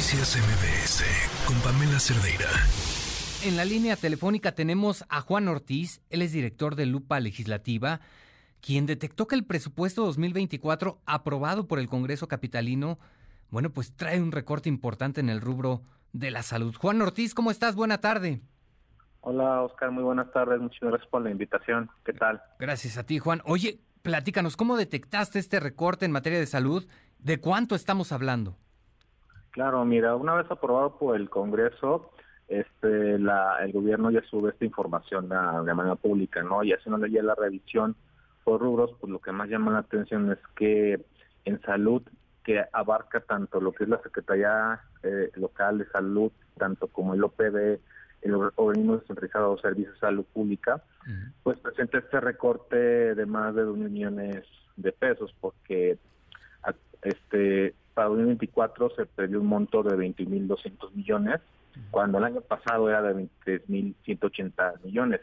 Noticias MBS con Pamela Cerdeira. En la línea telefónica tenemos a Juan Ortiz, él es director de Lupa Legislativa, quien detectó que el presupuesto 2024 aprobado por el Congreso Capitalino, bueno, pues trae un recorte importante en el rubro de la salud. Juan Ortiz, ¿cómo estás? Buena tarde. Hola Oscar, muy buenas tardes, muchas gracias por la invitación. ¿Qué tal? Gracias a ti, Juan. Oye, platícanos, ¿cómo detectaste este recorte en materia de salud? ¿De cuánto estamos hablando? Claro, mira, una vez aprobado por el Congreso, este, la, el gobierno ya sube esta información de manera pública, ¿no? Y haciendo ya la revisión por rubros, pues lo que más llama la atención es que en salud, que abarca tanto lo que es la Secretaría eh, Local de Salud, tanto como el OPD, el organismo descentralizado de servicios de salud pública, pues presenta este recorte de más de 2 millones de pesos, porque este para 2024 se previó un monto de 20.200 millones, cuando el año pasado era de 23.180 millones.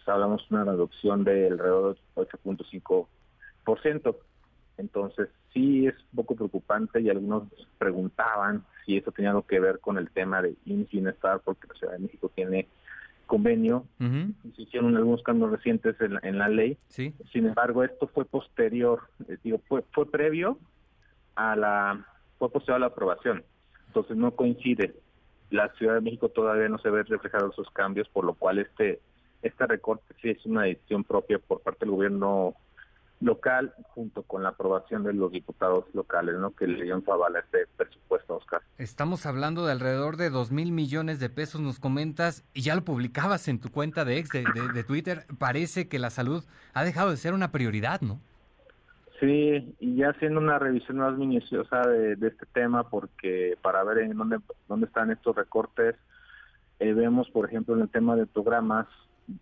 O sea, hablamos de una reducción de alrededor del 8.5%. Entonces, sí es un poco preocupante y algunos preguntaban si eso tenía algo que ver con el tema de Bienestar, porque la Ciudad de México tiene convenio, se hicieron algunos cambios recientes en la, ley. ¿Sí? Sin embargo, esto fue posterior, eh, digo, fue, fue previo a la, fue posterior a la aprobación. Entonces no coincide. La Ciudad de México todavía no se ve reflejados esos cambios, por lo cual este este recorte sí es una decisión propia por parte del gobierno local junto con la aprobación de los diputados locales, ¿no? Que le dieron su aval a este presupuesto, Oscar. Estamos hablando de alrededor de dos mil millones de pesos, nos comentas, y ya lo publicabas en tu cuenta de ex de, Twitter. Parece que la salud ha dejado de ser una prioridad, ¿no? Sí, y ya haciendo una revisión más minuciosa de, de este tema, porque para ver en dónde, dónde están estos recortes, eh, vemos, por ejemplo, en el tema de programas,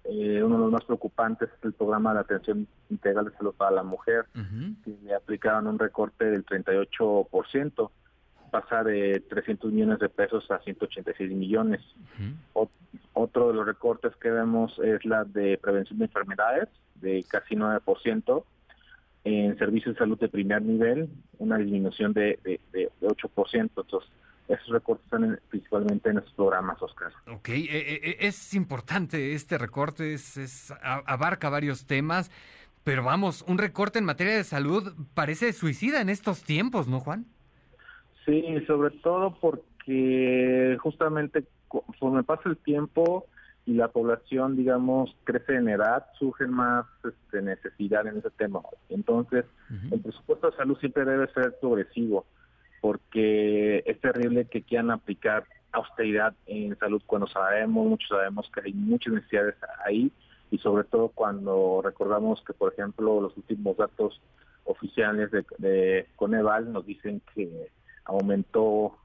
eh, uno de los más preocupantes es el programa de atención integral de salud para la mujer, que le aplicaron un recorte del 38%, pasa de 300 millones de pesos a 186 millones. otro de los recortes que vemos es la de prevención de enfermedades, de casi 9%, en servicios de salud de primer nivel, una disminución de, de, de 8%. Entonces, esos recortes están principalmente en estos programas, Oscar. Ok, eh, eh, eh, es importante este recorte, es, abarca varios temas, pero vamos, un recorte en materia de salud parece suicida en estos tiempos, ¿no, Juan? Sí, sobre todo porque justamente conforme pasa el tiempo la población, digamos, crece en edad, surgen más este, necesidad en ese tema. Entonces, el presupuesto de salud siempre debe ser progresivo porque es terrible que quieran aplicar austeridad en salud cuando sabemos, muchos sabemos que hay muchas necesidades ahí y sobre todo cuando recordamos que, por ejemplo, los últimos datos oficiales de, Coneval nos dicen que aumentó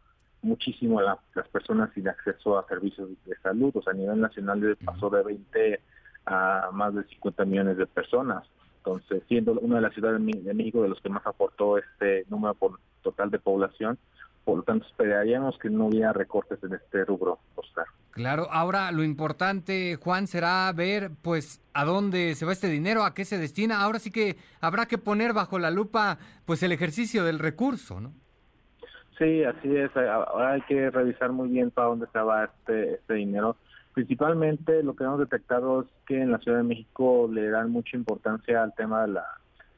muchísimo las personas sin acceso a servicios de salud, o sea, a nivel nacional pasó de 20 a más de 50 millones de personas. Entonces, siendo una de las ciudades de México de los que más aportó este número por total de población, por lo tanto esperaríamos que no hubiera recortes en este rubro, Oscar. Claro, ahora lo importante, Juan, será ver pues a dónde se va este dinero, a qué se destina. Ahora sí que habrá que poner bajo la lupa pues el ejercicio del recurso, ¿no? Sí, así es. Ahora hay que revisar muy bien para dónde se va este, este dinero. Principalmente lo que hemos detectado es que en la Ciudad de México le dan mucha importancia al tema de la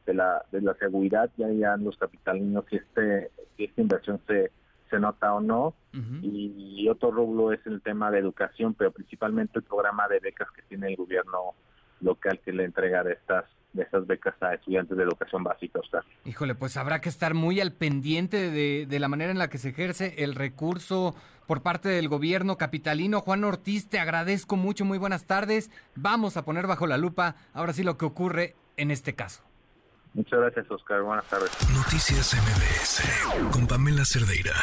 de la, de la seguridad, ya ya los capitalinos si este si esta inversión se se nota o no. Y, otro rublo es el tema de educación, pero principalmente el programa de becas que tiene el gobierno local que le entrega de estas de estas becas a estudiantes de educación básica. Híjole, pues habrá que estar muy al pendiente de, de la manera en la que se ejerce el recurso por parte del gobierno capitalino. Juan Ortiz, te agradezco mucho, muy buenas tardes. Vamos a poner bajo la lupa ahora sí lo que ocurre en este caso. Muchas gracias, Oscar. Buenas tardes. Noticias MBS con Pamela Cerdeira.